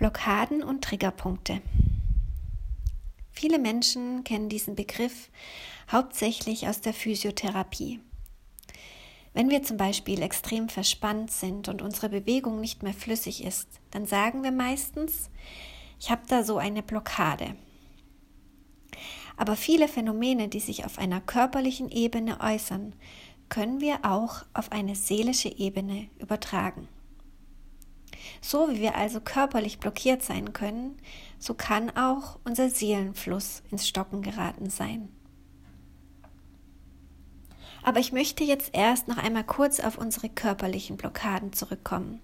Blockaden und Triggerpunkte. Viele Menschen kennen diesen Begriff hauptsächlich aus der Physiotherapie. Wenn wir zum Beispiel extrem verspannt sind und unsere Bewegung nicht mehr flüssig ist, dann sagen wir meistens, ich habe da so eine Blockade. Aber viele Phänomene, die sich auf einer körperlichen Ebene äußern, können wir auch auf eine seelische Ebene übertragen. So wie wir also körperlich blockiert sein können, so kann auch unser Seelenfluss ins Stocken geraten sein. Aber ich möchte jetzt erst noch einmal kurz auf unsere körperlichen Blockaden zurückkommen.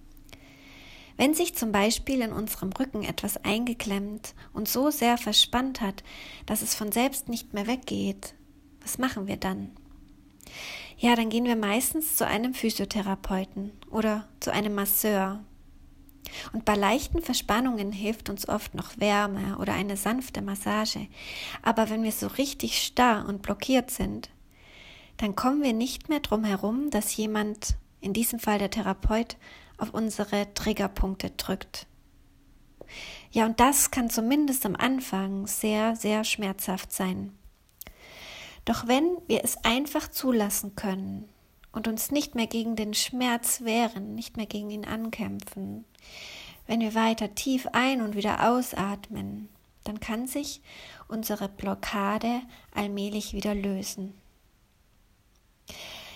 Wenn sich zum Beispiel in unserem Rücken etwas eingeklemmt und so sehr verspannt hat, dass es von selbst nicht mehr weggeht, was machen wir dann? Ja, dann gehen wir meistens zu einem Physiotherapeuten oder zu einem Masseur und bei leichten Verspannungen hilft uns oft noch Wärme oder eine sanfte Massage. Aber wenn wir so richtig starr und blockiert sind, dann kommen wir nicht mehr drum herum, dass jemand, in diesem Fall der Therapeut, auf unsere Triggerpunkte drückt. Ja, und das kann zumindest am Anfang sehr, sehr schmerzhaft sein. Doch wenn wir es einfach zulassen können und uns nicht mehr gegen den Schmerz wehren, nicht mehr gegen ihn ankämpfen, wenn wir weiter tief ein und wieder ausatmen, dann kann sich unsere Blockade allmählich wieder lösen.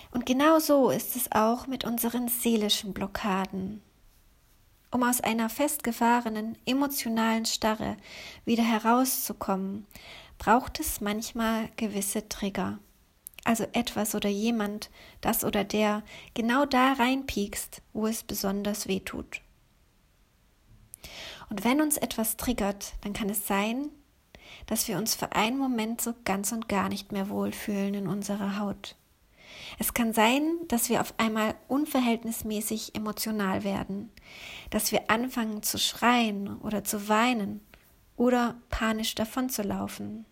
Und genau so ist es auch mit unseren seelischen Blockaden. Um aus einer festgefahrenen emotionalen Starre wieder herauszukommen, braucht es manchmal gewisse Trigger also etwas oder jemand, das oder der, genau da reinpiekst, wo es besonders weh tut. Und wenn uns etwas triggert, dann kann es sein, dass wir uns für einen Moment so ganz und gar nicht mehr wohlfühlen in unserer Haut. Es kann sein, dass wir auf einmal unverhältnismäßig emotional werden, dass wir anfangen zu schreien oder zu weinen oder panisch davonzulaufen.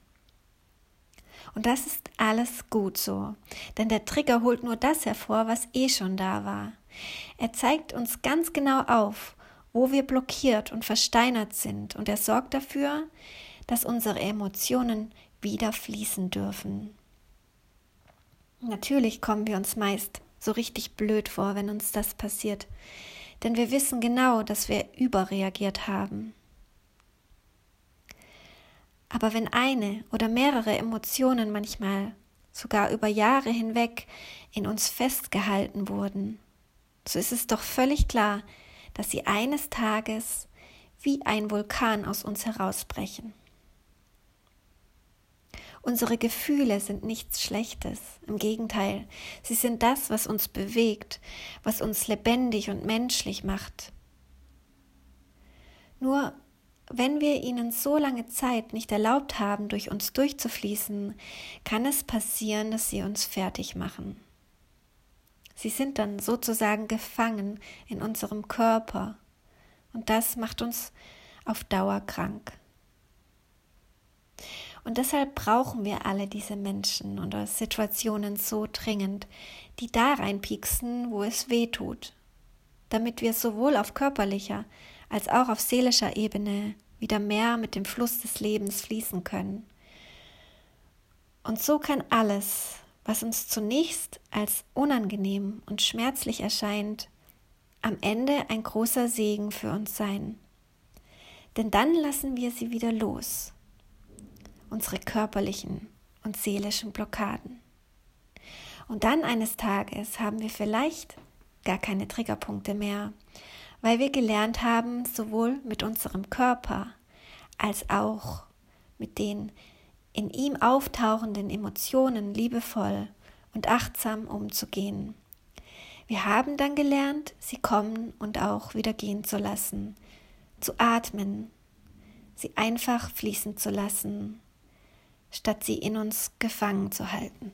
Und das ist alles gut so, denn der Trigger holt nur das hervor, was eh schon da war. Er zeigt uns ganz genau auf, wo wir blockiert und versteinert sind, und er sorgt dafür, dass unsere Emotionen wieder fließen dürfen. Natürlich kommen wir uns meist so richtig blöd vor, wenn uns das passiert, denn wir wissen genau, dass wir überreagiert haben. Aber wenn eine oder mehrere Emotionen manchmal sogar über Jahre hinweg in uns festgehalten wurden, so ist es doch völlig klar, dass sie eines Tages wie ein Vulkan aus uns herausbrechen. Unsere Gefühle sind nichts Schlechtes, im Gegenteil, sie sind das, was uns bewegt, was uns lebendig und menschlich macht. Nur wenn wir ihnen so lange Zeit nicht erlaubt haben, durch uns durchzufließen, kann es passieren, dass sie uns fertig machen. Sie sind dann sozusagen gefangen in unserem Körper und das macht uns auf Dauer krank. Und deshalb brauchen wir alle diese Menschen oder Situationen so dringend, die da reinpieksen, wo es weh tut, damit wir sowohl auf körperlicher als auch auf seelischer Ebene wieder mehr mit dem Fluss des Lebens fließen können. Und so kann alles, was uns zunächst als unangenehm und schmerzlich erscheint, am Ende ein großer Segen für uns sein. Denn dann lassen wir sie wieder los, unsere körperlichen und seelischen Blockaden. Und dann eines Tages haben wir vielleicht gar keine Triggerpunkte mehr, weil wir gelernt haben, sowohl mit unserem Körper als auch mit den in ihm auftauchenden Emotionen liebevoll und achtsam umzugehen. Wir haben dann gelernt, sie kommen und auch wieder gehen zu lassen, zu atmen, sie einfach fließen zu lassen, statt sie in uns gefangen zu halten.